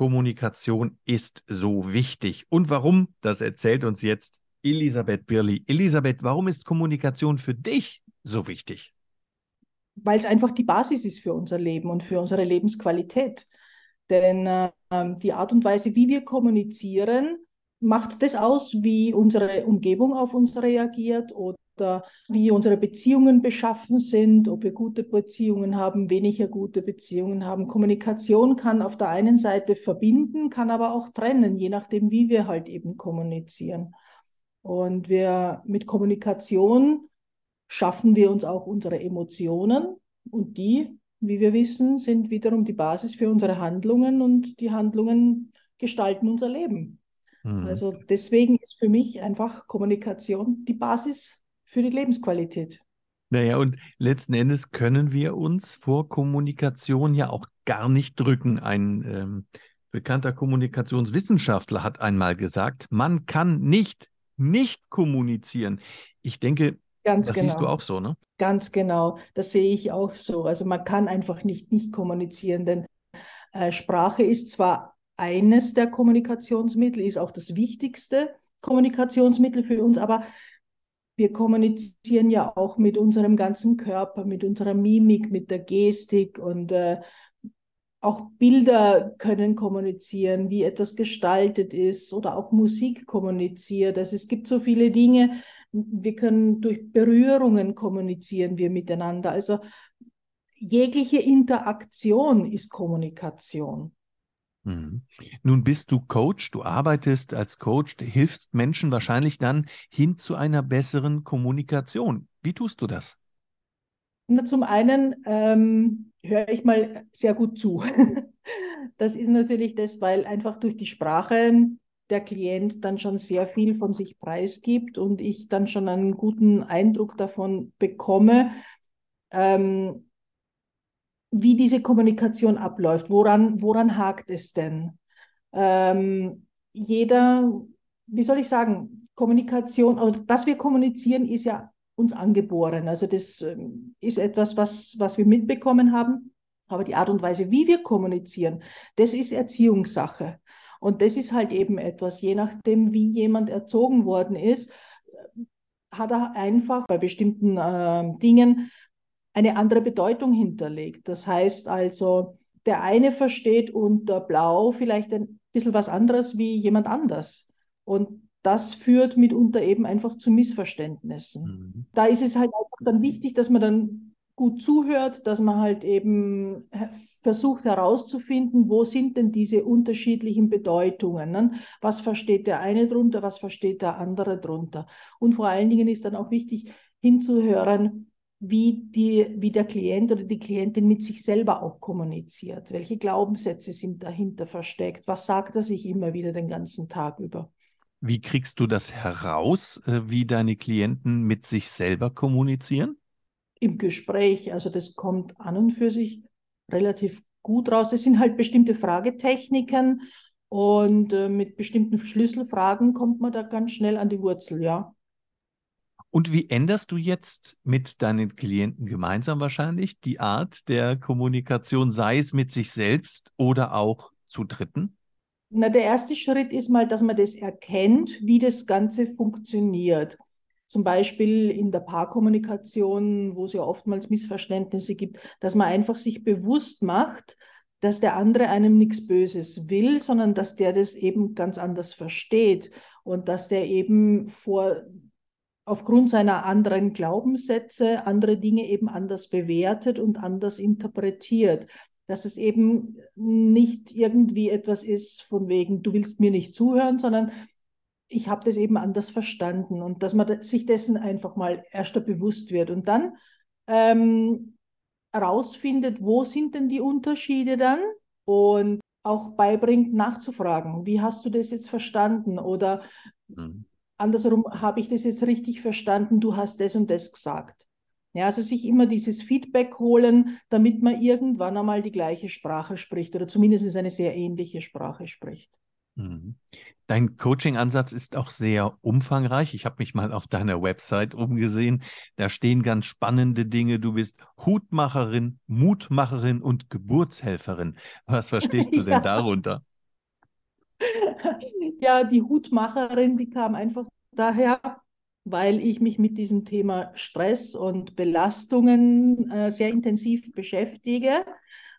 Kommunikation ist so wichtig. Und warum? Das erzählt uns jetzt Elisabeth Birli. Elisabeth, warum ist Kommunikation für dich so wichtig? Weil es einfach die Basis ist für unser Leben und für unsere Lebensqualität. Denn äh, die Art und Weise, wie wir kommunizieren, macht das aus, wie unsere Umgebung auf uns reagiert oder wie unsere Beziehungen beschaffen sind, ob wir gute Beziehungen haben, weniger gute Beziehungen haben. Kommunikation kann auf der einen Seite verbinden, kann aber auch trennen, je nachdem, wie wir halt eben kommunizieren. Und wir mit Kommunikation schaffen wir uns auch unsere Emotionen und die, wie wir wissen, sind wiederum die Basis für unsere Handlungen und die Handlungen gestalten unser Leben. Mhm. Also deswegen ist für mich einfach Kommunikation die Basis für die Lebensqualität. Naja, und letzten Endes können wir uns vor Kommunikation ja auch gar nicht drücken. Ein ähm, bekannter Kommunikationswissenschaftler hat einmal gesagt, man kann nicht nicht kommunizieren. Ich denke, Ganz das genau. siehst du genau. auch so, ne? Ganz genau, das sehe ich auch so. Also man kann einfach nicht nicht kommunizieren, denn äh, Sprache ist zwar eines der Kommunikationsmittel, ist auch das wichtigste Kommunikationsmittel für uns, aber wir kommunizieren ja auch mit unserem ganzen Körper, mit unserer Mimik, mit der Gestik und äh, auch Bilder können kommunizieren, wie etwas gestaltet ist oder auch Musik kommuniziert. Also es gibt so viele Dinge. Wir können durch Berührungen kommunizieren wir miteinander. Also jegliche Interaktion ist Kommunikation. Mhm. Nun bist du Coach, du arbeitest als Coach, hilfst Menschen wahrscheinlich dann hin zu einer besseren Kommunikation. Wie tust du das? Na, zum einen ähm, höre ich mal sehr gut zu. das ist natürlich das, weil einfach durch die Sprache der Klient dann schon sehr viel von sich preisgibt und ich dann schon einen guten Eindruck davon bekomme, ähm, wie diese Kommunikation abläuft. Woran, woran hakt es denn? Ähm, jeder, wie soll ich sagen, Kommunikation, oder dass wir kommunizieren, ist ja uns angeboren. Also das ähm, ist etwas, was, was wir mitbekommen haben. Aber die Art und Weise, wie wir kommunizieren, das ist Erziehungssache. Und das ist halt eben etwas, je nachdem, wie jemand erzogen worden ist, hat er einfach bei bestimmten äh, Dingen eine andere Bedeutung hinterlegt. Das heißt also, der eine versteht unter Blau vielleicht ein bisschen was anderes wie jemand anders. Und das führt mitunter eben einfach zu Missverständnissen. Mhm. Da ist es halt einfach dann wichtig, dass man dann gut zuhört, dass man halt eben versucht herauszufinden, wo sind denn diese unterschiedlichen Bedeutungen? Ne? Was versteht der eine drunter, was versteht der andere drunter? Und vor allen Dingen ist dann auch wichtig hinzuhören, wie, die, wie der Klient oder die Klientin mit sich selber auch kommuniziert. Welche Glaubenssätze sind dahinter versteckt? Was sagt er sich immer wieder den ganzen Tag über? Wie kriegst du das heraus, äh, wie deine Klienten mit sich selber kommunizieren? Im Gespräch. Also das kommt an und für sich relativ gut raus. Das sind halt bestimmte Fragetechniken und äh, mit bestimmten Schlüsselfragen kommt man da ganz schnell an die Wurzel, ja. Und wie änderst du jetzt mit deinen Klienten gemeinsam wahrscheinlich die Art der Kommunikation, sei es mit sich selbst oder auch zu Dritten? Na, der erste Schritt ist mal, dass man das erkennt, wie das Ganze funktioniert. Zum Beispiel in der Paarkommunikation, wo es ja oftmals Missverständnisse gibt, dass man einfach sich bewusst macht, dass der andere einem nichts Böses will, sondern dass der das eben ganz anders versteht und dass der eben vor aufgrund seiner anderen Glaubenssätze andere Dinge eben anders bewertet und anders interpretiert. Dass es eben nicht irgendwie etwas ist von wegen, du willst mir nicht zuhören, sondern ich habe das eben anders verstanden und dass man sich dessen einfach mal erst bewusst wird und dann ähm, herausfindet, wo sind denn die Unterschiede dann und auch beibringt, nachzufragen. Wie hast du das jetzt verstanden? Oder mhm. Andersrum, habe ich das jetzt richtig verstanden? Du hast das und das gesagt. Ja, also sich immer dieses Feedback holen, damit man irgendwann einmal die gleiche Sprache spricht oder zumindest eine sehr ähnliche Sprache spricht. Mhm. Dein Coaching-Ansatz ist auch sehr umfangreich. Ich habe mich mal auf deiner Website umgesehen. Da stehen ganz spannende Dinge. Du bist Hutmacherin, Mutmacherin und Geburtshelferin. Was verstehst du ja. denn darunter? Ja, die Hutmacherin, die kam einfach daher, weil ich mich mit diesem Thema Stress und Belastungen äh, sehr intensiv beschäftige,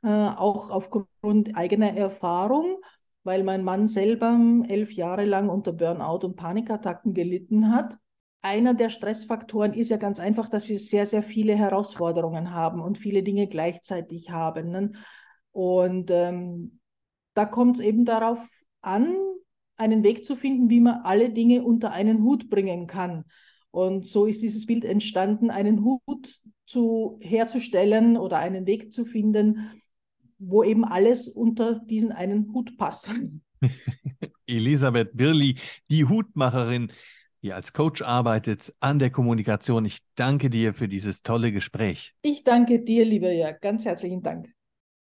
äh, auch aufgrund eigener Erfahrung weil mein Mann selber elf Jahre lang unter Burnout und Panikattacken gelitten hat. Einer der Stressfaktoren ist ja ganz einfach, dass wir sehr, sehr viele Herausforderungen haben und viele Dinge gleichzeitig haben. Ne? Und ähm, da kommt es eben darauf an, einen Weg zu finden, wie man alle Dinge unter einen Hut bringen kann. Und so ist dieses Bild entstanden, einen Hut zu, herzustellen oder einen Weg zu finden, wo eben alles unter diesen einen Hut passt. Elisabeth Birli, die Hutmacherin, die als Coach arbeitet an der Kommunikation. Ich danke dir für dieses tolle Gespräch. Ich danke dir, lieber Jörg. Ganz herzlichen Dank.